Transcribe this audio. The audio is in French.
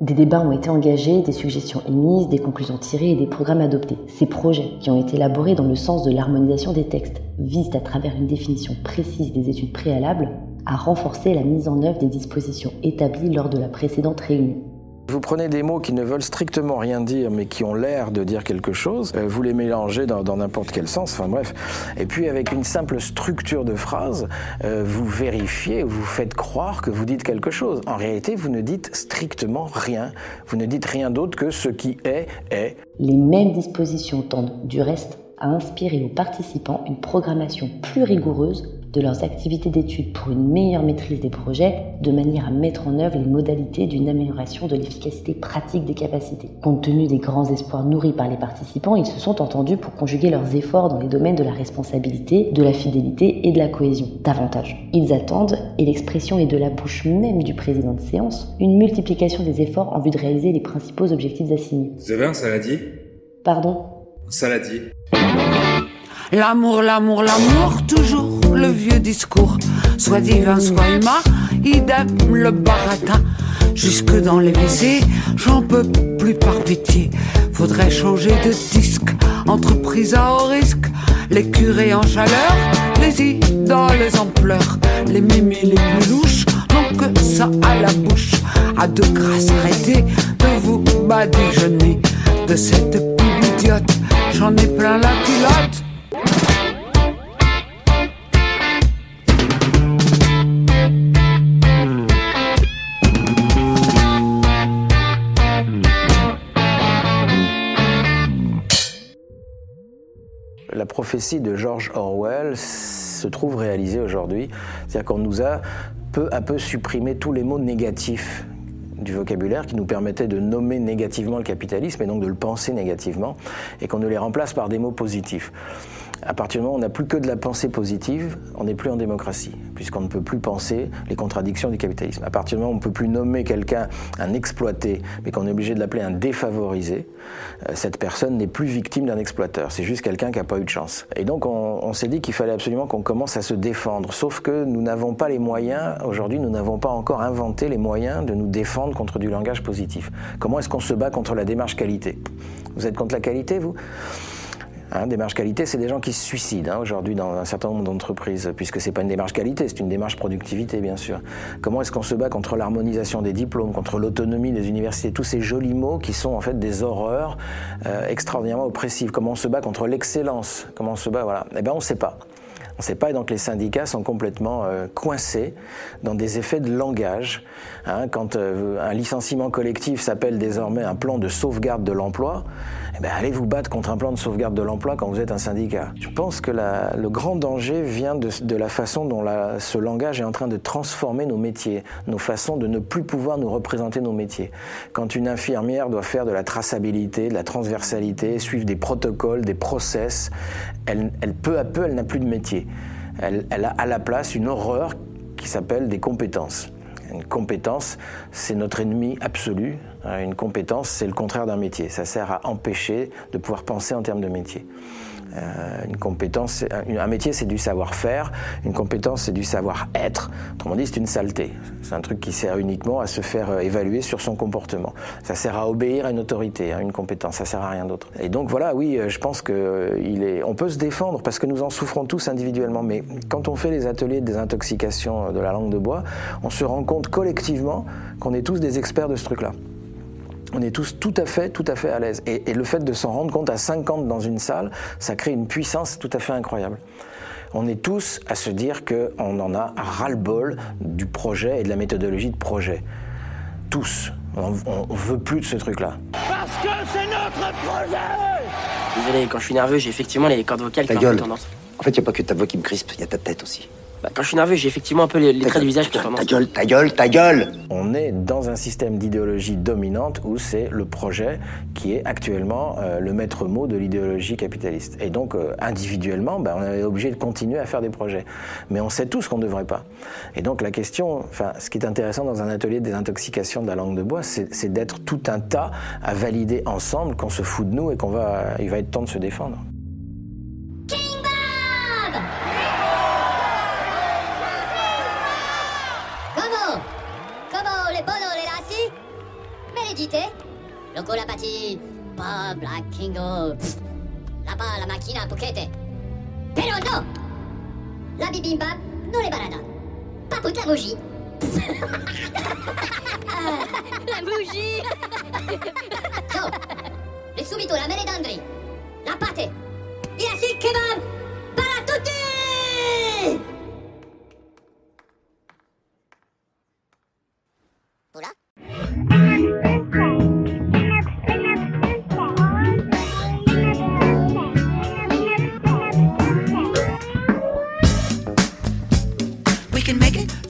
Des débats ont été engagés, des suggestions émises, des conclusions tirées et des programmes adoptés. Ces projets, qui ont été élaborés dans le sens de l'harmonisation des textes, visent à travers une définition précise des études préalables à renforcer la mise en œuvre des dispositions établies lors de la précédente réunion. Vous prenez des mots qui ne veulent strictement rien dire, mais qui ont l'air de dire quelque chose, euh, vous les mélangez dans n'importe quel sens, enfin bref. Et puis avec une simple structure de phrase, euh, vous vérifiez, vous faites croire que vous dites quelque chose. En réalité, vous ne dites strictement rien. Vous ne dites rien d'autre que ce qui est, est. Les mêmes dispositions tendent, du reste, à inspirer aux participants une programmation plus rigoureuse de leurs activités d'études pour une meilleure maîtrise des projets, de manière à mettre en œuvre les modalités d'une amélioration de l'efficacité pratique des capacités. Compte tenu des grands espoirs nourris par les participants, ils se sont entendus pour conjuguer leurs efforts dans les domaines de la responsabilité, de la fidélité et de la cohésion. Davantage, ils attendent, et l'expression est de la bouche même du président de séance, une multiplication des efforts en vue de réaliser les principaux objectifs assignés. Vous avez un saladier? Pardon? Un saladier. L'amour, l'amour, l'amour, toujours le vieux discours. Soit divin, soit humain, idem le baratin. Jusque dans les WC, j'en peux plus par pitié. Faudrait changer de disque, entreprise à haut risque. Les curés en chaleur, les idoles en pleurs. Les mémés les plus louches n'ont que ça à la bouche. À de grâce arrêtez de vous badigeonner. De cette pub idiote, j'en ai plein la culotte. La prophétie de George Orwell se trouve réalisée aujourd'hui. C'est-à-dire qu'on nous a peu à peu supprimé tous les mots négatifs du vocabulaire qui nous permettaient de nommer négativement le capitalisme et donc de le penser négativement, et qu'on ne les remplace par des mots positifs. À partir du moment où on n'a plus que de la pensée positive, on n'est plus en démocratie, puisqu'on ne peut plus penser les contradictions du capitalisme. À partir du moment où on ne peut plus nommer quelqu'un un exploité, mais qu'on est obligé de l'appeler un défavorisé, euh, cette personne n'est plus victime d'un exploiteur. C'est juste quelqu'un qui n'a pas eu de chance. Et donc on, on s'est dit qu'il fallait absolument qu'on commence à se défendre. Sauf que nous n'avons pas les moyens, aujourd'hui nous n'avons pas encore inventé les moyens de nous défendre contre du langage positif. Comment est-ce qu'on se bat contre la démarche qualité? Vous êtes contre la qualité, vous? Hein, démarche qualité, c'est des gens qui se suicident hein, aujourd'hui dans un certain nombre d'entreprises, puisque c'est pas une démarche qualité, c'est une démarche productivité, bien sûr. Comment est-ce qu'on se bat contre l'harmonisation des diplômes, contre l'autonomie des universités, tous ces jolis mots qui sont en fait des horreurs euh, extraordinairement oppressives. Comment on se bat contre l'excellence? Comment on se bat Voilà. Eh ben, on ne sait pas. On ne sait pas, et donc les syndicats sont complètement euh, coincés dans des effets de langage. Hein, quand euh, un licenciement collectif s'appelle désormais un plan de sauvegarde de l'emploi, eh ben, allez vous battre contre un plan de sauvegarde de l'emploi quand vous êtes un syndicat. Je pense que la, le grand danger vient de, de la façon dont la, ce langage est en train de transformer nos métiers, nos façons de ne plus pouvoir nous représenter nos métiers. Quand une infirmière doit faire de la traçabilité, de la transversalité, suivre des protocoles, des process, elle, elle peu à peu, elle n'a plus de métier. Elle, a à la place une horreur qui s'appelle des compétences. Une compétence, c'est notre ennemi absolu. Une compétence, c'est le contraire d'un métier. Ça sert à empêcher de pouvoir penser en termes de métier. Euh, une compétence, un métier, c'est du savoir-faire. Une compétence, c'est du savoir-être. Autrement dit, c'est une saleté. C'est un truc qui sert uniquement à se faire euh, évaluer sur son comportement. Ça sert à obéir à une autorité, à une compétence. Ça sert à rien d'autre. Et donc voilà, oui, euh, je pense que peut se défendre parce que nous en souffrons tous individuellement. Mais quand on fait les ateliers de désintoxication de la langue de bois, on se rend compte collectivement qu'on est tous des experts de ce truc-là on est tous tout à fait, tout à fait à l'aise. Et, et, le fait de s'en rendre compte à 50 dans une salle, ça crée une puissance tout à fait incroyable. On est tous à se dire qu'on en a ras-le-bol du projet et de la méthodologie de projet. Tous. On, on veut plus de ce truc-là. Parce que c'est notre projet Désolé, quand je suis nerveux, j'ai effectivement les cordes vocales ta qui gueule. ont tendance. En fait, il n'y a pas que ta voix qui me crispe, il y a ta tête aussi. Bah, quand je suis nerveux, j'ai effectivement un peu les, traits du visage qui ta gueule, ta gueule, ta gueule On est dans un système d'idéologie dominante où c'est le projet qui est actuellement euh, le maître mot de l'idéologie capitaliste. Et donc, euh, individuellement, ben, on est obligé de continuer à faire des projets. Mais on sait tous qu'on ne devrait pas. Et donc, la question, enfin, ce qui est intéressant dans un atelier de désintoxication de la langue de bois, c'est c'est d'être tout un tas à valider ensemble qu'on se fout de nous et qu'on va, il va être temps de se défendre. L'umidité Loco la pati, Bob la kingo. Là-bas la macchina pochette. Però no La bibimbap non le barada. Paput la bougie. la bougie can make it